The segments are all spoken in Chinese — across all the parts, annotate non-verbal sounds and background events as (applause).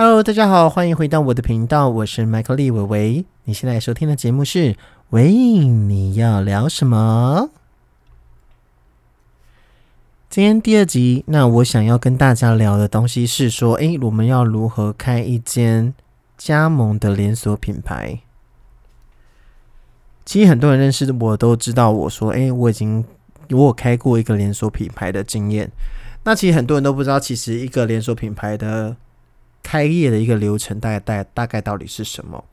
Hello，大家好，欢迎回到我的频道，我是麦克利伟伟。你现在收听的节目是喂，你要聊什么？今天第二集，那我想要跟大家聊的东西是说，诶，我们要如何开一间加盟的连锁品牌？其实很多人认识我都知道，我说，诶，我已经我有开过一个连锁品牌的经验。那其实很多人都不知道，其实一个连锁品牌的开业的一个流程，大概大大概到底是什么？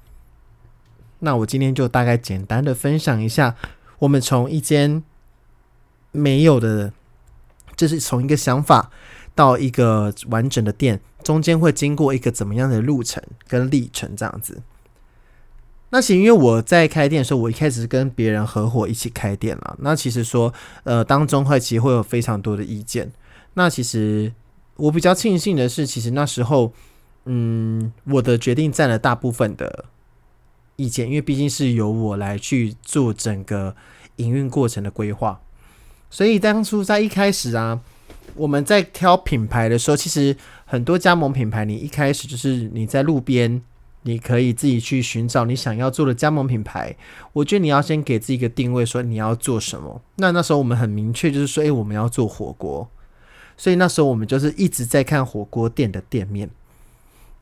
那我今天就大概简单的分享一下，我们从一间没有的。就是从一个想法到一个完整的店，中间会经过一个怎么样的路程跟历程这样子。那其实因为我在开店的时候，我一开始是跟别人合伙一起开店了。那其实说，呃，当中会其实会有非常多的意见。那其实我比较庆幸的是，其实那时候，嗯，我的决定占了大部分的意见，因为毕竟是由我来去做整个营运过程的规划。所以当初在一开始啊，我们在挑品牌的时候，其实很多加盟品牌，你一开始就是你在路边，你可以自己去寻找你想要做的加盟品牌。我觉得你要先给自己一个定位，说你要做什么。那那时候我们很明确，就是说，诶，我们要做火锅。所以那时候我们就是一直在看火锅店的店面。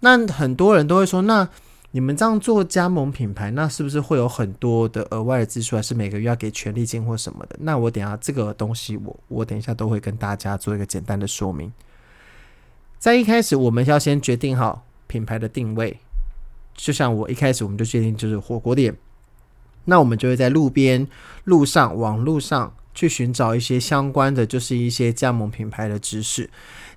那很多人都会说，那。你们这样做加盟品牌，那是不是会有很多的额外的支出，还是每个月要给权利金或什么的？那我等下这个东西，我我等一下都会跟大家做一个简单的说明。在一开始，我们要先决定好品牌的定位，就像我一开始我们就决定就是火锅店，那我们就会在路边、路上、网路上。去寻找一些相关的，就是一些加盟品牌的知识，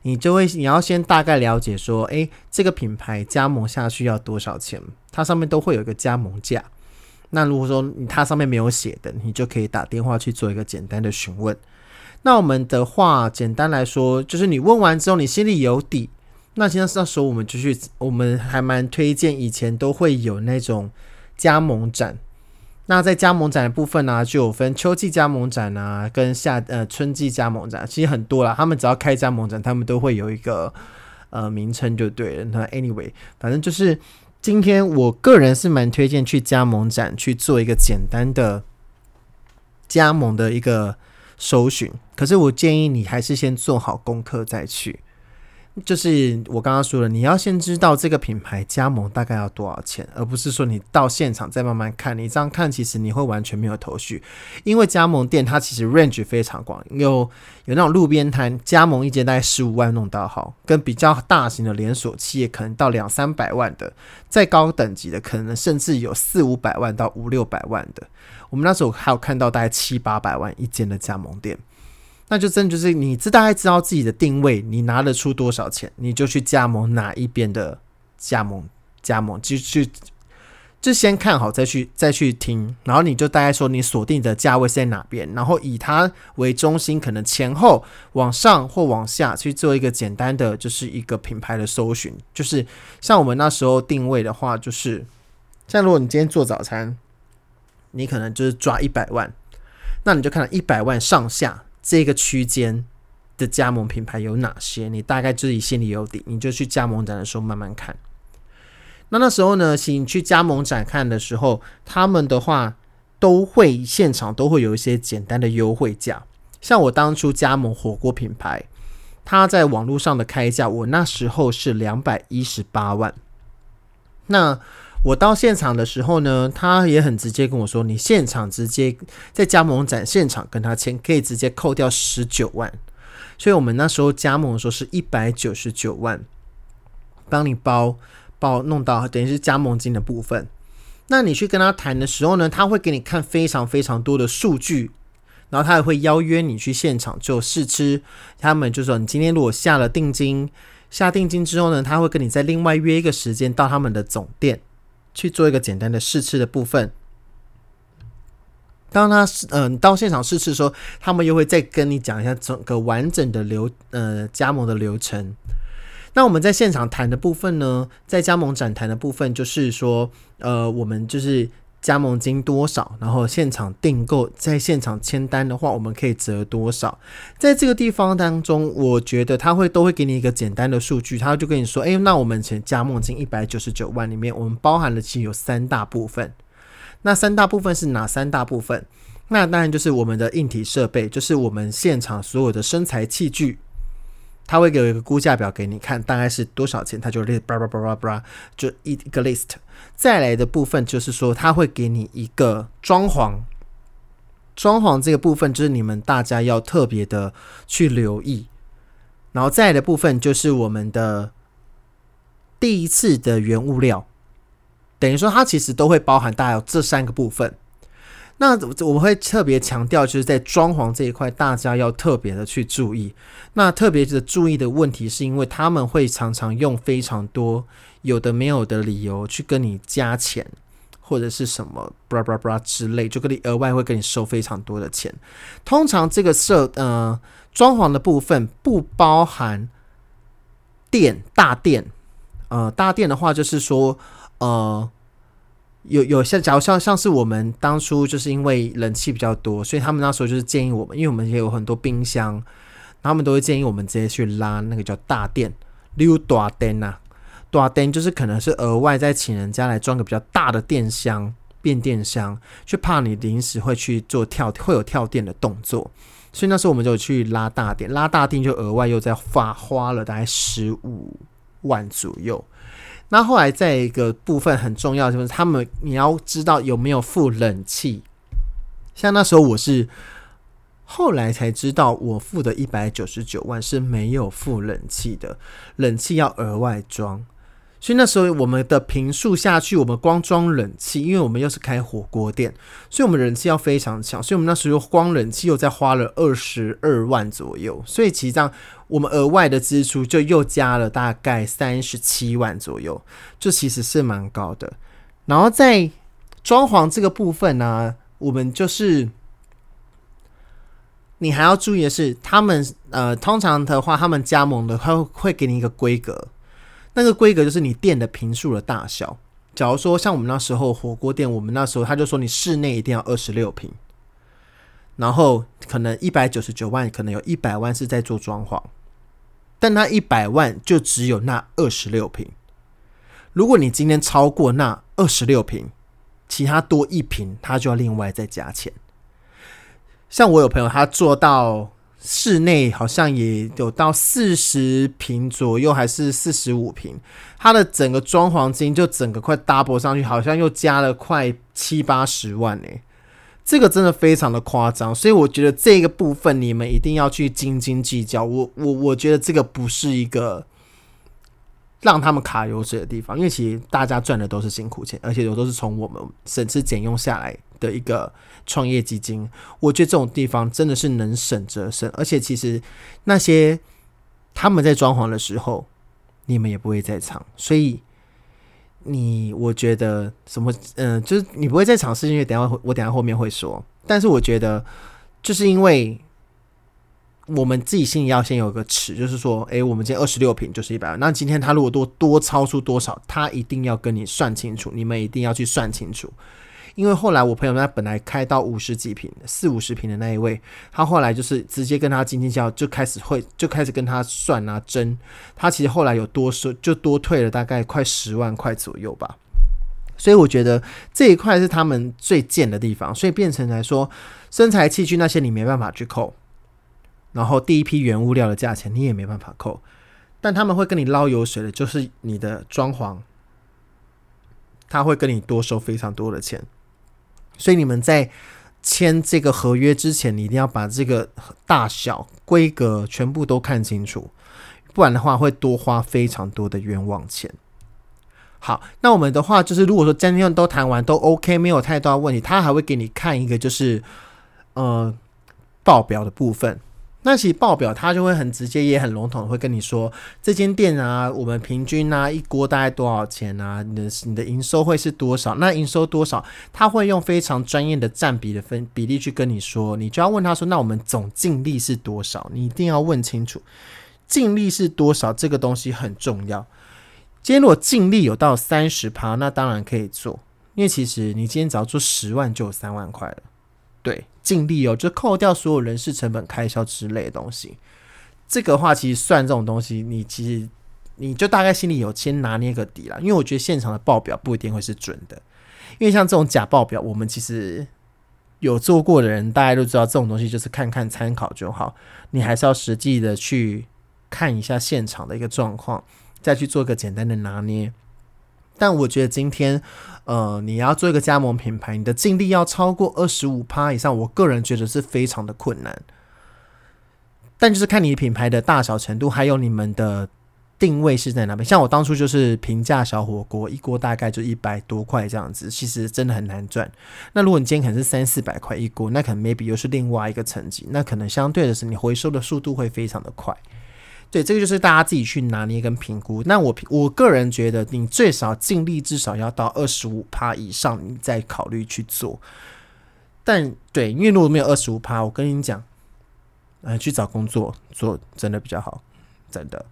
你就会你要先大概了解说，诶，这个品牌加盟下去要多少钱？它上面都会有一个加盟价。那如果说它上面没有写的，你就可以打电话去做一个简单的询问。那我们的话，简单来说，就是你问完之后，你心里有底。那现在那时候我们就去，我们还蛮推荐，以前都会有那种加盟展。那在加盟展的部分呢，就有分秋季加盟展啊，跟夏呃春季加盟展，其实很多啦。他们只要开加盟展，他们都会有一个呃名称就对了。那 anyway，反正就是今天我个人是蛮推荐去加盟展去做一个简单的加盟的一个搜寻。可是我建议你还是先做好功课再去。就是我刚刚说了，你要先知道这个品牌加盟大概要多少钱，而不是说你到现场再慢慢看。你这样看，其实你会完全没有头绪，因为加盟店它其实 range 非常广，有有那种路边摊加盟一间大概十五万弄到好，跟比较大型的连锁企业可能到两三百万的，再高等级的可能甚至有四五百万到五六百万的。我们那时候还有看到大概七八百万一间的加盟店。那就真的就是你知大概知道自己的定位，你拿得出多少钱，你就去加盟哪一边的加盟加盟，就去就先看好再去再去听，然后你就大概说你锁定的价位是在哪边，然后以它为中心，可能前后往上或往下去做一个简单的就是一个品牌的搜寻，就是像我们那时候定位的话，就是像如果你今天做早餐，你可能就是抓一百万，那你就看到一百万上下。这个区间的加盟品牌有哪些？你大概自己心里有底，你就去加盟展的时候慢慢看。那那时候呢，请去加盟展看的时候，他们的话都会现场都会有一些简单的优惠价。像我当初加盟火锅品牌，他在网络上的开价，我那时候是两百一十八万。那我到现场的时候呢，他也很直接跟我说：“你现场直接在加盟展现场跟他签，可以直接扣掉十九万。”所以，我们那时候加盟的时候是一百九十九万，帮你包包弄到等于是加盟金的部分。那你去跟他谈的时候呢，他会给你看非常非常多的数据，然后他也会邀约你去现场就试吃。他们就说：“你今天如果下了定金，下定金之后呢，他会跟你再另外约一个时间到他们的总店。”去做一个简单的试吃的部分。当他嗯到现场试吃的时候，他们又会再跟你讲一下整个完整的流呃加盟的流程。那我们在现场谈的部分呢，在加盟展谈的部分，就是说呃我们就是加盟金多少，然后现场订购，在现场签单的话，我们可以折多少？在这个地方当中，我觉得他会都会给你一个简单的数据，他就跟你说，诶，那我们前加盟金一百九十九万里面，我们包含了其实有三大部分。那三大部分是哪三大部分？那当然就是我们的硬体设备，就是我们现场所有的身材器具。他会给我一个估价表给你看，大概是多少钱，他就列叭叭叭叭叭，就一一个 list。再来的部分就是说，他会给你一个装潢，装潢这个部分就是你们大家要特别的去留意。然后再来的部分就是我们的第一次的原物料，等于说它其实都会包含大概有这三个部分。那我们会特别强调，就是在装潢这一块，大家要特别的去注意。那特别的注意的问题，是因为他们会常常用非常多有的没有的理由去跟你加钱，或者是什么布拉布拉布拉之类，就跟你额外会跟你收非常多的钱。通常这个设呃装潢的部分不包含电大电，呃大电的话就是说呃。有有像，假如像像是我们当初就是因为冷气比较多，所以他们那时候就是建议我们，因为我们也有很多冰箱，他们都会建议我们直接去拉那个叫大电，例如大电呐，大电就是可能是额外再请人家来装个比较大的电箱、变电箱，就怕你临时会去做跳会有跳电的动作，所以那时候我们就去拉大电，拉大电就额外又在花花了大概十五万左右。那后来再一个部分很重要，就是他们你要知道有没有付冷气。像那时候我是后来才知道，我付的一百九十九万是没有付冷气的，冷气要额外装。所以那时候我们的平数下去，我们光装冷气，因为我们又是开火锅店，所以我们冷气要非常强，所以我们那时候光冷气又再花了二十二万左右。所以其实这样，我们额外的支出就又加了大概三十七万左右，就其实是蛮高的。然后在装潢这个部分呢，我们就是你还要注意的是，他们呃，通常的话，他们加盟的话会给你一个规格。那个规格就是你店的平数的大小。假如说像我们那时候火锅店，我们那时候他就说你室内一定要二十六平，然后可能一百九十九万，可能有一百万是在做装潢，但那一百万就只有那二十六平。如果你今天超过那二十六平，其他多一平，他就要另外再加钱。像我有朋友，他做到。室内好像也有到四十平左右，还是四十五平，它的整个装潢金就整个快 double 上去，好像又加了快七八十万呢。这个真的非常的夸张，所以我觉得这个部分你们一定要去斤斤计较。我我我觉得这个不是一个。让他们卡油水的地方，因为其实大家赚的都是辛苦钱，而且有都是从我们省吃俭用下来的一个创业基金。我觉得这种地方真的是能省则省，而且其实那些他们在装潢的时候，你们也不会在场，所以你我觉得什么，嗯，就是你不会在场，是因为等下我等下后面会说，但是我觉得就是因为。我们自己心里要先有个尺，就是说，诶，我们今天二十六平就是一百万。那今天他如果多多超出多少，他一定要跟你算清楚，你们一定要去算清楚。因为后来我朋友他本来开到五十几平、四五十平的那一位，他后来就是直接跟他斤斤计较，就开始会就开始跟他算啊争。他其实后来有多收，就多退了大概快十万块左右吧。所以我觉得这一块是他们最贱的地方，所以变成来说，身材器具那些你没办法去扣。然后第一批原物料的价钱你也没办法扣，但他们会跟你捞油水的，就是你的装潢，他会跟你多收非常多的钱。所以你们在签这个合约之前，你一定要把这个大小规格全部都看清楚，不然的话会多花非常多的冤枉钱。好，那我们的话就是，如果说今天都谈完都 OK，没有太大问题，他还会给你看一个就是呃报表的部分。那其实报表它就会很直接，也很笼统，会跟你说这间店啊，我们平均啊一锅大概多少钱啊？你的你的营收会是多少？那营收多少？他会用非常专业的占比的分比例去跟你说，你就要问他说，那我们总净利是多少？你一定要问清楚，净利是多少？这个东西很重要。今天如果净利有到三十趴，那当然可以做。因为其实你今天只要做十万就有三万块了。对，尽力哦，就扣掉所有人事成本开销之类的东西。这个话其实算这种东西，你其实你就大概心里有先拿捏个底啦。因为我觉得现场的报表不一定会是准的，因为像这种假报表，我们其实有做过的人，大家都知道这种东西就是看看参考就好。你还是要实际的去看一下现场的一个状况，再去做个简单的拿捏。但我觉得今天，呃，你要做一个加盟品牌，你的净利要超过二十五趴以上，我个人觉得是非常的困难。但就是看你品牌的大小程度，还有你们的定位是在哪边。像我当初就是平价小火锅，一锅大概就一百多块这样子，其实真的很难赚。那如果你今天可能是三四百块一锅，那可能 maybe 又是另外一个层级，那可能相对的是你回收的速度会非常的快。对，这个就是大家自己去拿捏跟评估。那我我个人觉得，你最少尽力至少要到二十五趴以上，你再考虑去做。但对，因为如果没有二十五趴，我跟你讲，呃，去找工作做真的比较好，真的。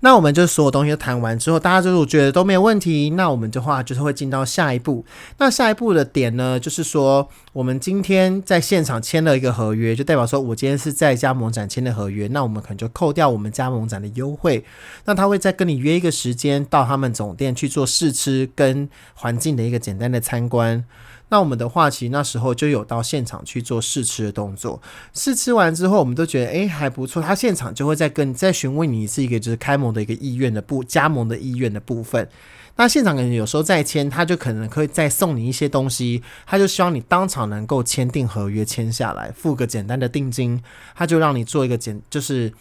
那我们就所有东西都谈完之后，大家就是觉得都没有问题，那我们的话就是会进到下一步。那下一步的点呢，就是说我们今天在现场签了一个合约，就代表说我今天是在加盟展签的合约，那我们可能就扣掉我们加盟展的优惠，那他会再跟你约一个时间到他们总店去做试吃跟环境的一个简单的参观。那我们的话，其实那时候就有到现场去做试吃的动作。试吃完之后，我们都觉得诶还不错。他现场就会再跟再询问你是一个就是开盟的一个意愿的部加盟的意愿的部分。那现场可能有时候再签，他就可能可以再送你一些东西。他就希望你当场能够签订合约签下来，付个简单的定金，他就让你做一个简就是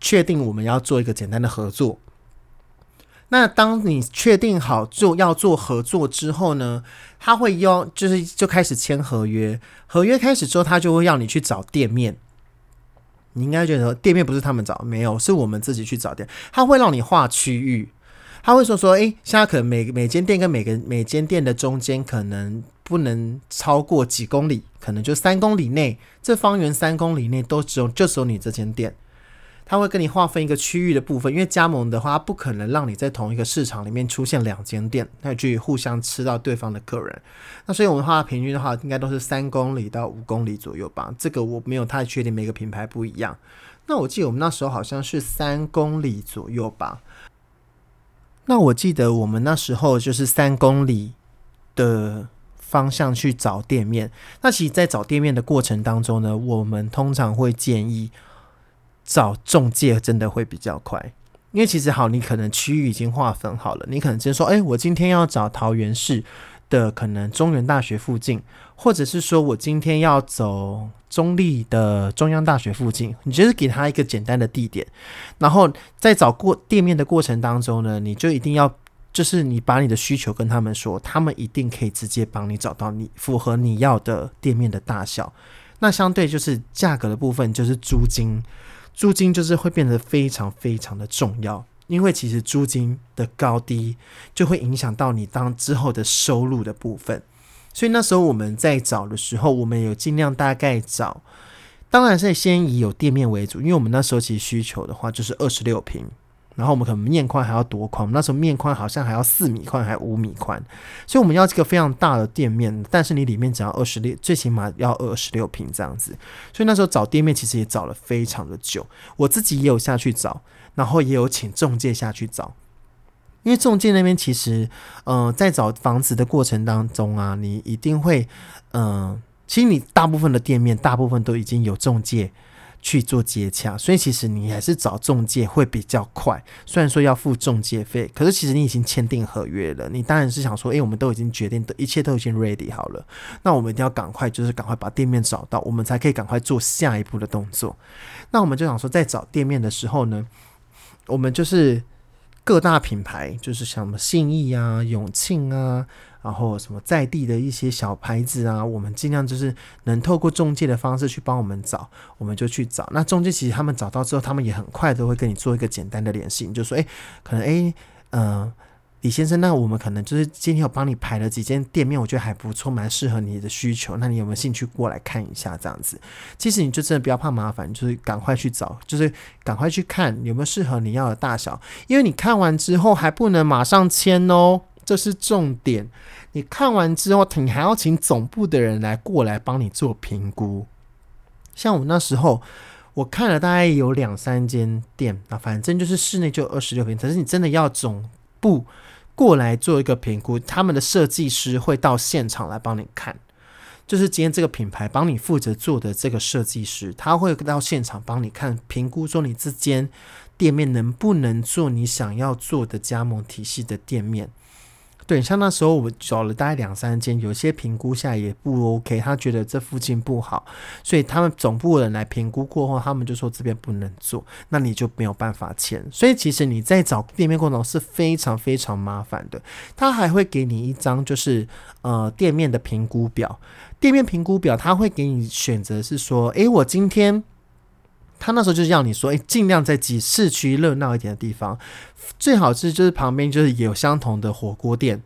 确定我们要做一个简单的合作。那当你确定好就要做合作之后呢，他会要就是就开始签合约，合约开始之后，他就会要你去找店面。你应该觉得店面不是他们找，没有，是我们自己去找店。他会让你划区域，他会说说，诶，现在可能每每间店跟每个每间店的中间可能不能超过几公里，可能就三公里内，这方圆三公里内都只有就只有你这间店。他会跟你划分一个区域的部分，因为加盟的话，不可能让你在同一个市场里面出现两间店，那去互相吃到对方的客人。那所以我们的话平均的话，应该都是三公里到五公里左右吧。这个我没有太确定，每个品牌不一样。那我记得我们那时候好像是三公里左右吧。那我记得我们那时候就是三公里的方向去找店面。那其实，在找店面的过程当中呢，我们通常会建议。找中介真的会比较快，因为其实好，你可能区域已经划分好了，你可能直接说，哎，我今天要找桃园市的可能中原大学附近，或者是说我今天要走中立的中央大学附近，你就是给他一个简单的地点，然后在找过店面的过程当中呢，你就一定要就是你把你的需求跟他们说，他们一定可以直接帮你找到你符合你要的店面的大小，那相对就是价格的部分就是租金。租金就是会变得非常非常的重要，因为其实租金的高低就会影响到你当之后的收入的部分。所以那时候我们在找的时候，我们有尽量大概找，当然是先以有店面为主，因为我们那时候其实需求的话就是二十六平。然后我们可能面宽还要多宽？那时候面宽好像还要四米宽，还五米宽，所以我们要这个非常大的店面。但是你里面只要二十六，最起码要二十六平这样子。所以那时候找店面其实也找了非常的久。我自己也有下去找，然后也有请中介下去找。因为中介那边其实，呃，在找房子的过程当中啊，你一定会，嗯，其实你大部分的店面，大部分都已经有中介。去做接洽，所以其实你还是找中介会比较快。虽然说要付中介费，可是其实你已经签订合约了。你当然是想说，诶，我们都已经决定的一切都已经 ready 好了，那我们一定要赶快，就是赶快把店面找到，我们才可以赶快做下一步的动作。那我们就想说，在找店面的时候呢，我们就是各大品牌，就是像什么信义啊、永庆啊。然后什么在地的一些小牌子啊，我们尽量就是能透过中介的方式去帮我们找，我们就去找。那中介其实他们找到之后，他们也很快都会跟你做一个简单的联系，你就说：“哎，可能哎，嗯，李先生，那我们可能就是今天有帮你排了几间店面，我觉得还不错，蛮适合你的需求。那你有没有兴趣过来看一下？这样子，其实你就真的不要怕麻烦，就是赶快去找，就是赶快去看有没有适合你要的大小，因为你看完之后还不能马上签哦。”这是重点。你看完之后，你还要请总部的人来过来帮你做评估。像我那时候，我看了大概有两三间店啊，反正就是室内就二十六平，可是你真的要总部过来做一个评估，他们的设计师会到现场来帮你看。就是今天这个品牌帮你负责做的这个设计师，他会到现场帮你看评估，说你这间店面能不能做你想要做的加盟体系的店面。对，像那时候我们找了大概两三间，有些评估下也不 OK，他觉得这附近不好，所以他们总部的人来评估过后，他们就说这边不能做，那你就没有办法签。所以其实你在找店面过程是非常非常麻烦的。他还会给你一张就是呃店面的评估表，店面评估表他会给你选择是说，诶，我今天。他那时候就是要你说，哎，尽量在挤市区热闹一点的地方，最好是就是旁边就是有相同的火锅店。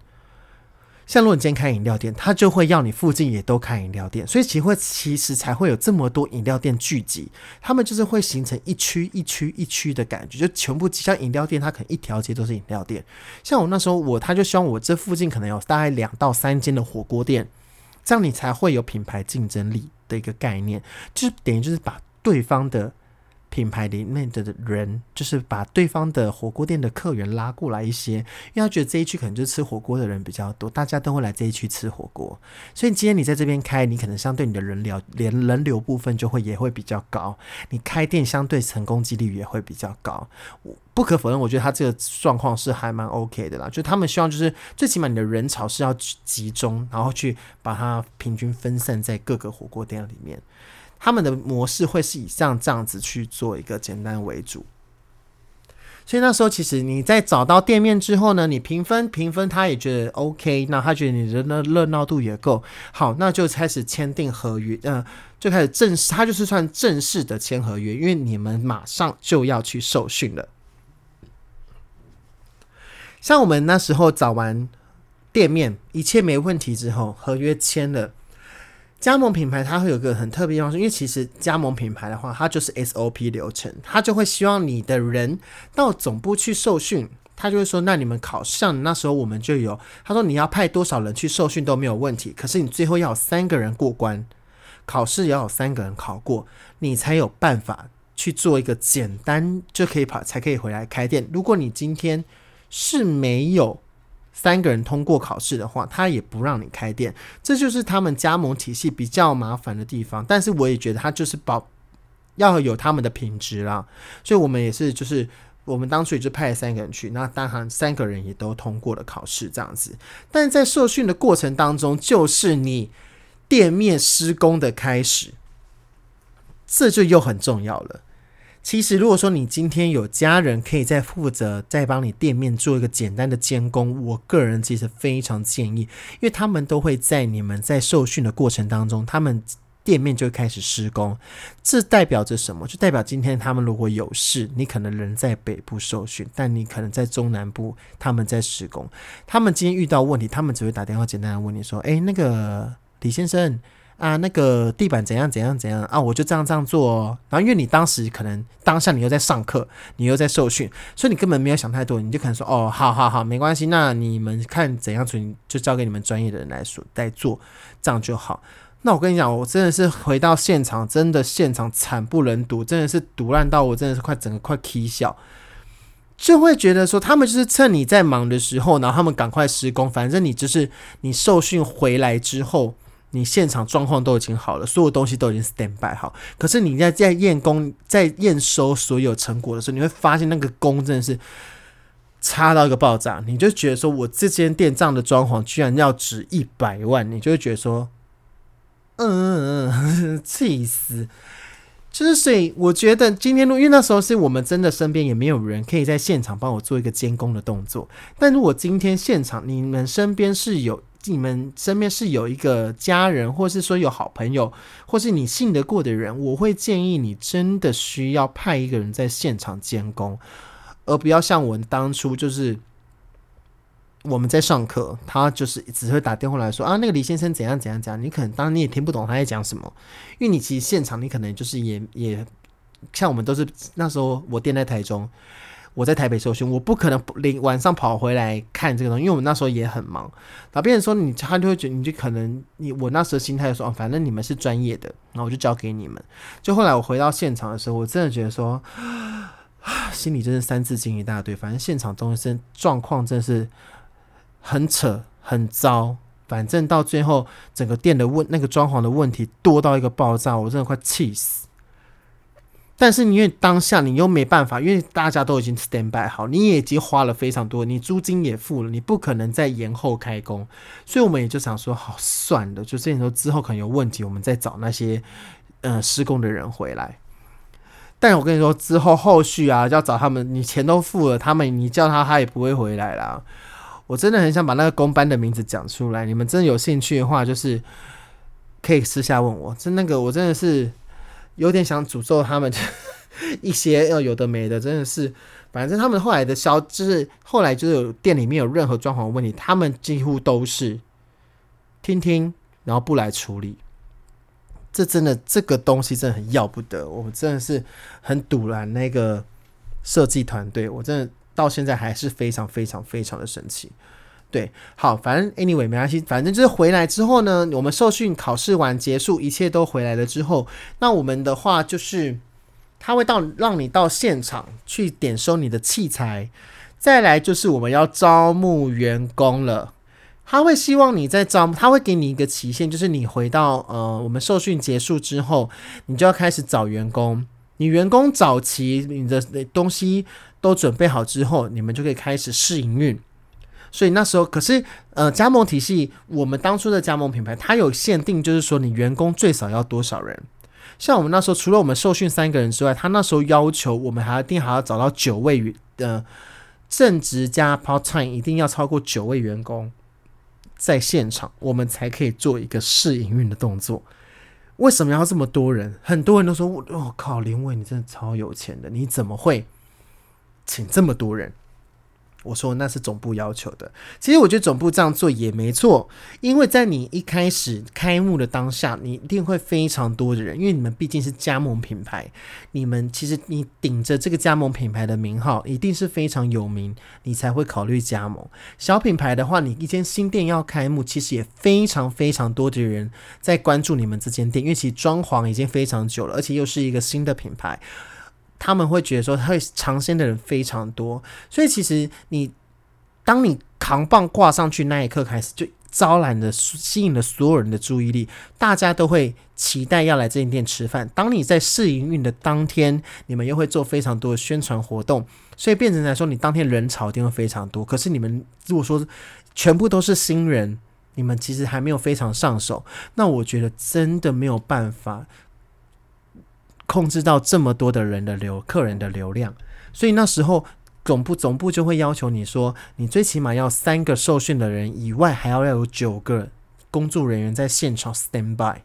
像如果你今天开饮料店，他就会要你附近也都开饮料店，所以其实会其实才会有这么多饮料店聚集。他们就是会形成一区一区一区的感觉，就全部像饮料店，它可能一条街都是饮料店。像我那时候，我他就希望我这附近可能有大概两到三间的火锅店，这样你才会有品牌竞争力的一个概念，就是等于就是把对方的。品牌里面的人，就是把对方的火锅店的客源拉过来一些，因为他觉得这一区可能就是吃火锅的人比较多，大家都会来这一区吃火锅，所以今天你在这边开，你可能相对你的人流连人流部分就会也会比较高，你开店相对成功几率也会比较高。不可否认，我觉得他这个状况是还蛮 OK 的啦，就他们希望就是最起码你的人潮是要集中，然后去把它平均分散在各个火锅店里面。他们的模式会是以像这样子去做一个简单为主，所以那时候其实你在找到店面之后呢，你评分评分，他也觉得 OK，那他觉得你的那热闹度也够好，那就开始签订合约，嗯，就开始正式，他就是算正式的签合约，因为你们马上就要去受训了。像我们那时候找完店面，一切没问题之后，合约签了。加盟品牌它会有个很特别地方，因为其实加盟品牌的话，它就是 SOP 流程，它就会希望你的人到总部去受训，他就会说，那你们考上那时候我们就有，他说你要派多少人去受训都没有问题，可是你最后要有三个人过关，考试也要有三个人考过，你才有办法去做一个简单就可以跑，才可以回来开店。如果你今天是没有。三个人通过考试的话，他也不让你开店，这就是他们加盟体系比较麻烦的地方。但是我也觉得他就是保要有他们的品质啦，所以我们也是就是我们当初也就派了三个人去，那当然三个人也都通过了考试这样子。但在受训的过程当中，就是你店面施工的开始，这就又很重要了。其实，如果说你今天有家人可以再负责再帮你店面做一个简单的监工，我个人其实非常建议，因为他们都会在你们在受训的过程当中，他们店面就开始施工。这代表着什么？就代表今天他们如果有事，你可能人在北部受训，但你可能在中南部他们在施工。他们今天遇到问题，他们只会打电话简单的问你说：“诶，那个李先生。”啊，那个地板怎样怎样怎样啊？我就这样这样做。然后因为你当时可能当下你又在上课，你又在受训，所以你根本没有想太多，你就可能说哦，好好好，没关系。那你们看怎样处理，就交给你们专业的人来说来做，这样就好。那我跟你讲，我真的是回到现场，真的现场惨不忍睹，真的是毒烂到我真的是快整个快啼笑，就会觉得说他们就是趁你在忙的时候，然后他们赶快施工，反正你就是你受训回来之后。你现场状况都已经好了，所有东西都已经 stand by 好，可是你在在验工、在验收所有成果的时候，你会发现那个工真的是差到一个爆炸，你就觉得说我这间店这样的装潢居然要值一百万，你就会觉得说，嗯，气死！就是所以，我觉得今天，因为那时候是我们真的身边也没有人可以在现场帮我做一个监工的动作，但如果今天现场你们身边是有。你们身边是有一个家人，或是说有好朋友，或是你信得过的人，我会建议你真的需要派一个人在现场监工，而不要像我当初就是我们在上课，他就是只会打电话来说啊，那个李先生怎样怎样讲，你可能当然你也听不懂他在讲什么，因为你其实现场你可能就是也也像我们都是那时候我店在台中。我在台北受训，我不可能临晚上跑回来看这个东西，因为我们那时候也很忙。那别人说你，他就会觉得你就可能你我那时候心态说，哦，反正你们是专业的，然后我就交给你们。就后来我回到现场的时候，我真的觉得说，心里真是三字经一大堆。反正现场东西状况真是很扯很糟。反正到最后，整个店的问那个装潢的问题多到一个爆炸，我真的快气死。但是因为当下你又没办法，因为大家都已经 stand by 好，你也已经花了非常多，你租金也付了，你不可能再延后开工，所以我们也就想说，好算了，就这时候之后可能有问题，我们再找那些呃施工的人回来。但我跟你说，之后后续啊，要找他们，你钱都付了，他们你叫他，他也不会回来啦。我真的很想把那个工班的名字讲出来，你们真的有兴趣的话，就是可以私下问我。真那个，我真的是有点想诅咒他们 (laughs) 一些要有的没的，真的是。反正他们后来的消，就是后来就是有店里面有任何装潢问题，他们几乎都是听听，然后不来处理。这真的这个东西真的很要不得，我真的是很堵拦那个设计团队，我真的。到现在还是非常非常非常的生气，对，好，反正 anyway 没关系，反正就是回来之后呢，我们受训考试完结束，一切都回来了之后，那我们的话就是他会到让你到现场去点收你的器材，再来就是我们要招募员工了，他会希望你在招，他会给你一个期限，就是你回到呃我们受训结束之后，你就要开始找员工，你员工找齐你的东西。都准备好之后，你们就可以开始试营运。所以那时候，可是呃，加盟体系，我们当初的加盟品牌，它有限定，就是说你员工最少要多少人。像我们那时候，除了我们受训三个人之外，他那时候要求我们还一定还要找到九位的正职加 part time，一定要超过九位员工在现场，我们才可以做一个试营运的动作。为什么要这么多人？很多人都说：“我靠，林伟，你真的超有钱的，你怎么会？”请这么多人，我说那是总部要求的。其实我觉得总部这样做也没错，因为在你一开始开幕的当下，你一定会非常多的人，因为你们毕竟是加盟品牌，你们其实你顶着这个加盟品牌的名号，一定是非常有名，你才会考虑加盟。小品牌的话，你一间新店要开幕，其实也非常非常多的人在关注你们这间店，因为其实装潢已经非常久了，而且又是一个新的品牌。他们会觉得说，会尝鲜的人非常多，所以其实你当你扛棒挂上去那一刻开始，就招揽的吸引了所有人的注意力，大家都会期待要来这间店吃饭。当你在试营运的当天，你们又会做非常多的宣传活动，所以变成来说，你当天人潮一定会非常多。可是你们如果说全部都是新人，你们其实还没有非常上手，那我觉得真的没有办法。控制到这么多的人的流客人的流量，所以那时候总部总部就会要求你说，你最起码要三个受训的人以外，还要要有九个工作人员在现场 stand by。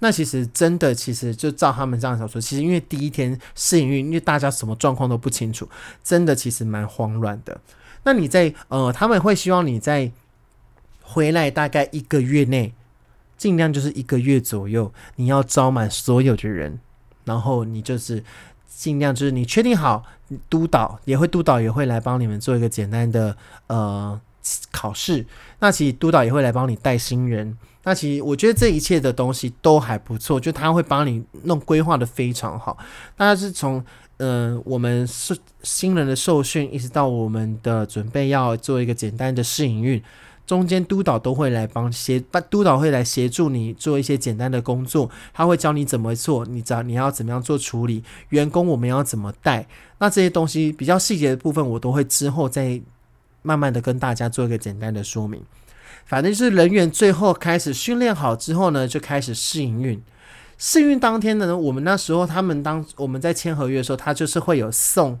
那其实真的，其实就照他们这样想说，其实因为第一天试营运，因为大家什么状况都不清楚，真的其实蛮慌乱的。那你在呃，他们会希望你在回来大概一个月内，尽量就是一个月左右，你要招满所有的人。然后你就是尽量就是你确定好，督导也会督导也会来帮你们做一个简单的呃考试。那其实督导也会来帮你带新人。那其实我觉得这一切的东西都还不错，就他会帮你弄规划的非常好。大概是从嗯我们是新人的受训，一直到我们的准备要做一个简单的试营运。中间督导都会来帮协，督导会来协助你做一些简单的工作，他会教你怎么做，你知道你要怎么样做处理，员工我们要怎么带，那这些东西比较细节的部分，我都会之后再慢慢的跟大家做一个简单的说明。反正就是人员最后开始训练好之后呢，就开始试营运。试运当天呢，我们那时候他们当我们在签合约的时候，他就是会有送。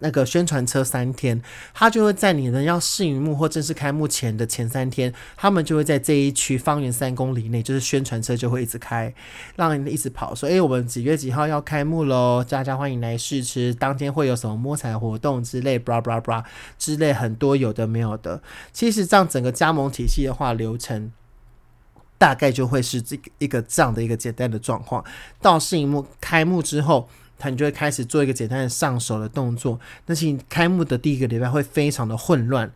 那个宣传车三天，他就会在你呢要试营幕或正式开幕前的前三天，他们就会在这一区方圆三公里内，就是宣传车就会一直开，让你一直跑，说：“哎，我们几月几号要开幕喽？大家欢迎来试吃，当天会有什么摸彩活动之类，blah blah blah 之类很多有的没有的。其实这样整个加盟体系的话，流程大概就会是这个一个这样的一个简单的状况。到试营幕开幕之后。他你就会开始做一个简单的上手的动作。但是你开幕的第一个礼拜会非常的混乱。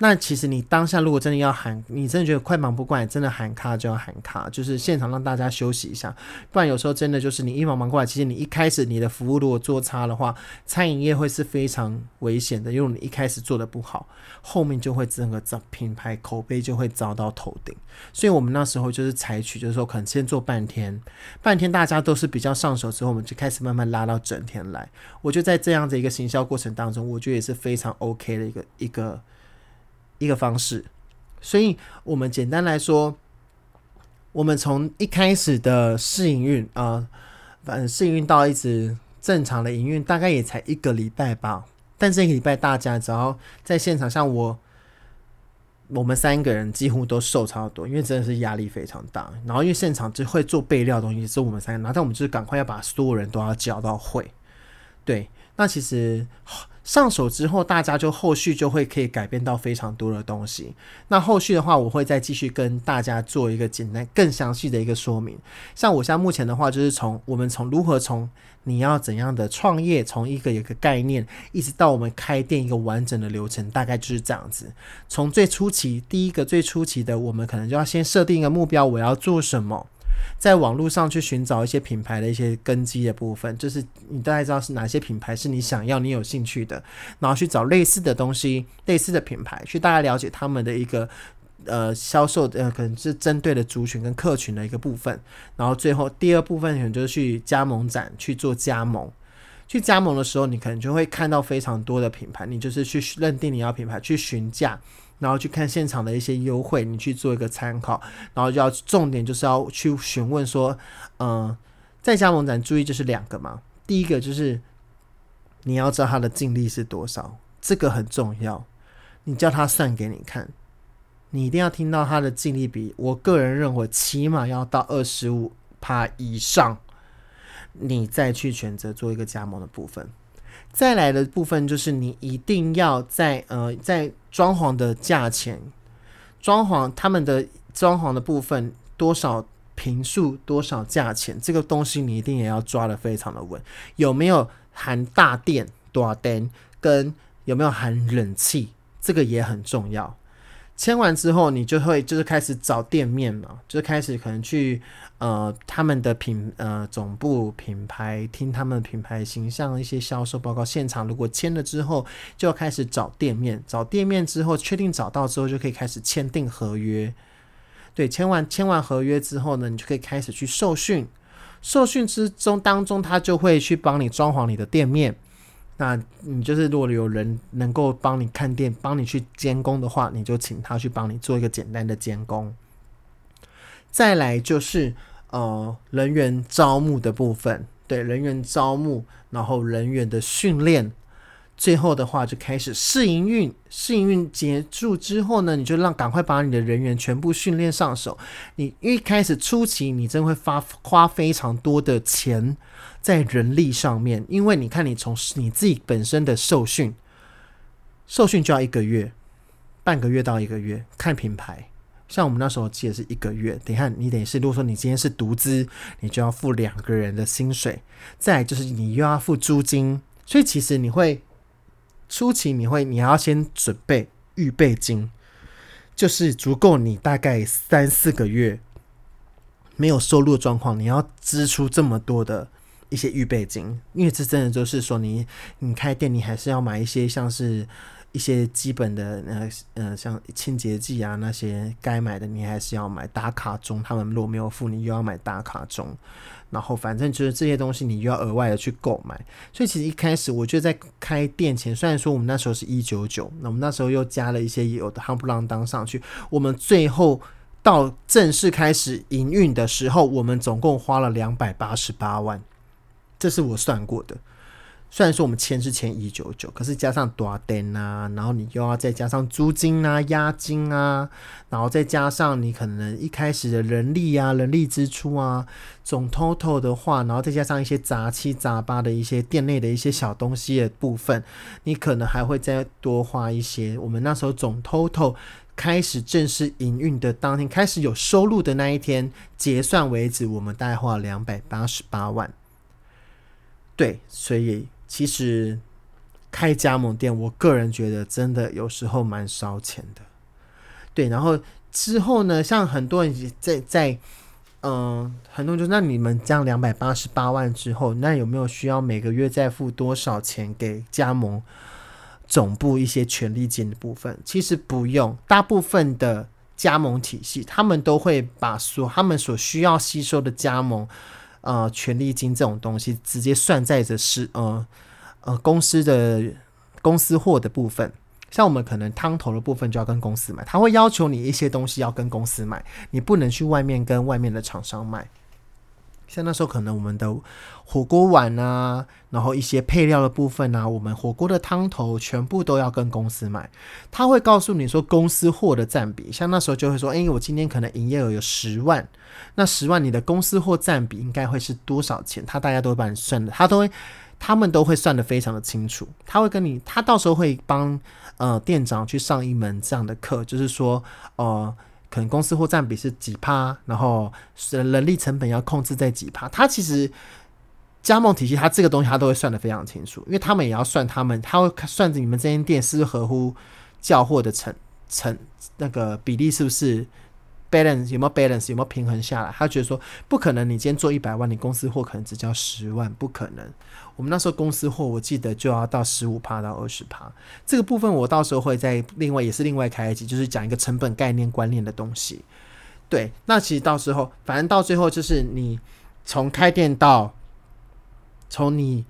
那其实你当下如果真的要喊，你真的觉得快忙不过来，真的喊卡就要喊卡，就是现场让大家休息一下。不然有时候真的就是你一忙忙过来，其实你一开始你的服务如果做差的话，餐饮业会是非常危险的，因为你一开始做的不好，后面就会整个品牌口碑就会遭到头顶。所以我们那时候就是采取，就是说可能先做半天，半天大家都是比较上手之后，我们就开始慢慢拉到整天来。我觉得在这样的一个行销过程当中，我觉得也是非常 OK 的一个一个。一个方式，所以我们简单来说，我们从一开始的试营运啊，反正试营运到一直正常的营运，大概也才一个礼拜吧。但这个礼拜大家只要在现场，像我，我们三个人几乎都瘦超多，因为真的是压力非常大。然后因为现场就会做备料东西，是我们三个，然后但我们就是赶快要把所有人都要教到会。对，那其实。上手之后，大家就后续就会可以改变到非常多的东西。那后续的话，我会再继续跟大家做一个简单、更详细的一个说明。像我现在目前的话，就是从我们从如何从你要怎样的创业，从一个一个概念，一直到我们开店一个完整的流程，大概就是这样子。从最初期，第一个最初期的，我们可能就要先设定一个目标，我要做什么。在网络上去寻找一些品牌的一些根基的部分，就是你大概知道是哪些品牌是你想要、你有兴趣的，然后去找类似的东西、类似的品牌，去大概了解他们的一个呃销售呃可能是针对的族群跟客群的一个部分，然后最后第二部分可能就是去加盟展去做加盟。去加盟的时候，你可能就会看到非常多的品牌，你就是去认定你要品牌，去询价。然后去看现场的一些优惠，你去做一个参考，然后就要重点就是要去询问说，嗯，在加盟展注意就是两个嘛，第一个就是你要知道他的净利是多少，这个很重要，你叫他算给你看，你一定要听到他的净利比，我个人认为起码要到二十五趴以上，你再去选择做一个加盟的部分。再来的部分就是你一定要在呃在装潢的价钱，装潢他们的装潢的部分多少平数多少价钱，这个东西你一定也要抓的非常的稳。有没有含大电多少电，跟有没有含冷气，这个也很重要。签完之后，你就会就是开始找店面嘛，就是开始可能去呃他们的品呃总部品牌听他们品牌形象一些销售报告，现场如果签了之后，就要开始找店面，找店面之后确定找到之后，就可以开始签订合约。对，签完签完合约之后呢，你就可以开始去受训，受训之中当中，他就会去帮你装潢你的店面。那你就是如果有人能够帮你看店、帮你去监工的话，你就请他去帮你做一个简单的监工。再来就是呃人员招募的部分，对人员招募，然后人员的训练。最后的话就开始试营运，试营运结束之后呢，你就让赶快把你的人员全部训练上手。你一开始初期，你真会花花非常多的钱在人力上面，因为你看你从你自己本身的受训，受训就要一个月，半个月到一个月，看品牌。像我们那时候记得是一个月，等下你等于是如果说你今天是独资，你就要付两个人的薪水，再就是你又要付租金，所以其实你会。初期你会，你要先准备预备金，就是足够你大概三四个月没有收入的状况，你要支出这么多的一些预备金，因为这真的就是说，你你开店，你还是要买一些像是。一些基本的呃呃，像清洁剂啊那些该买的，你还是要买。打卡钟，他们如果没有付，你又要买打卡钟。然后反正就是这些东西，你又要额外的去购买。所以其实一开始，我觉得在开店前，虽然说我们那时候是一九九，那我们那时候又加了一些有的夯不啷当上去。我们最后到正式开始营运的时候，我们总共花了两百八十八万，这是我算过的。虽然说我们签是签一九九，可是加上多单啊，然后你又要再加上租金啊、押金啊，然后再加上你可能一开始的人力啊、人力支出啊，总 total 的话，然后再加上一些杂七杂八的一些店内的一些小东西的部分，你可能还会再多花一些。我们那时候总 total 开始正式营运的当天，开始有收入的那一天结算为止，我们大概花了两百八十八万。对，所以其实开加盟店，我个人觉得真的有时候蛮烧钱的。对，然后之后呢，像很多人在在。嗯，很多人就那你们这样两百八十八万之后，那有没有需要每个月再付多少钱给加盟总部一些权利金的部分？其实不用，大部分的加盟体系他们都会把所他们所需要吸收的加盟呃权利金这种东西直接算在着是呃呃公司的公司货的部分。像我们可能汤头的部分就要跟公司买，他会要求你一些东西要跟公司买，你不能去外面跟外面的厂商买。像那时候可能我们的火锅碗啊，然后一些配料的部分啊，我们火锅的汤头全部都要跟公司买。他会告诉你说公司货的占比，像那时候就会说，哎，我今天可能营业额有十万，那十万你的公司货占比应该会是多少钱？他大家都会帮你算的，他都会。他们都会算得非常的清楚，他会跟你，他到时候会帮呃店长去上一门这样的课，就是说，呃，可能公司货占比是几趴，然后人力成本要控制在几趴。他其实加盟体系，他这个东西他都会算得非常清楚，因为他们也要算他们，他会算着你们这间店是不是合乎叫货的成成那个比例是不是。Balance 有没有 balance 有没有平衡下来？他觉得说不可能，你今天做一百万，你公司货可能只交十万，不可能。我们那时候公司货，我记得就要到十五趴到二十趴。这个部分我到时候会在另外也是另外开一集，就是讲一个成本概念观念的东西。对，那其实到时候反正到最后就是你从开店到从你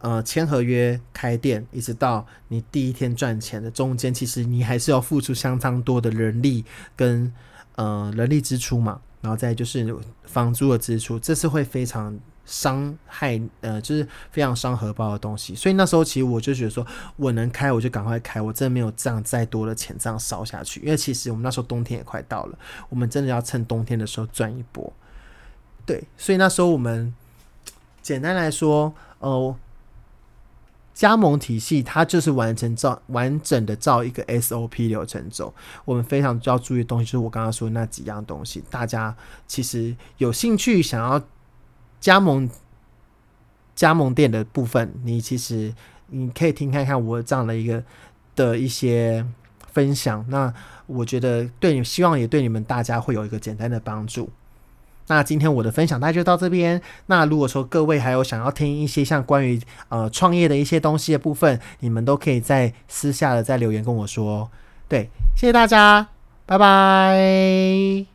呃签合约开店，一直到你第一天赚钱的中间，其实你还是要付出相当多的人力跟。呃，人力支出嘛，然后再就是房租的支出，这是会非常伤害，呃，就是非常伤荷包的东西。所以那时候其实我就觉得说，我能开我就赶快开，我真的没有这样再多的钱这样烧下去。因为其实我们那时候冬天也快到了，我们真的要趁冬天的时候赚一波。对，所以那时候我们简单来说，呃。加盟体系，它就是完成照完整的照一个 SOP 流程走。我们非常要注意的东西，就是我刚刚说的那几样东西。大家其实有兴趣想要加盟加盟店的部分，你其实你可以听看看我这样的一个的一些分享。那我觉得对你，希望也对你们大家会有一个简单的帮助。那今天我的分享大概就到这边。那如果说各位还有想要听一些像关于呃创业的一些东西的部分，你们都可以在私下的再留言跟我说。对，谢谢大家，拜拜。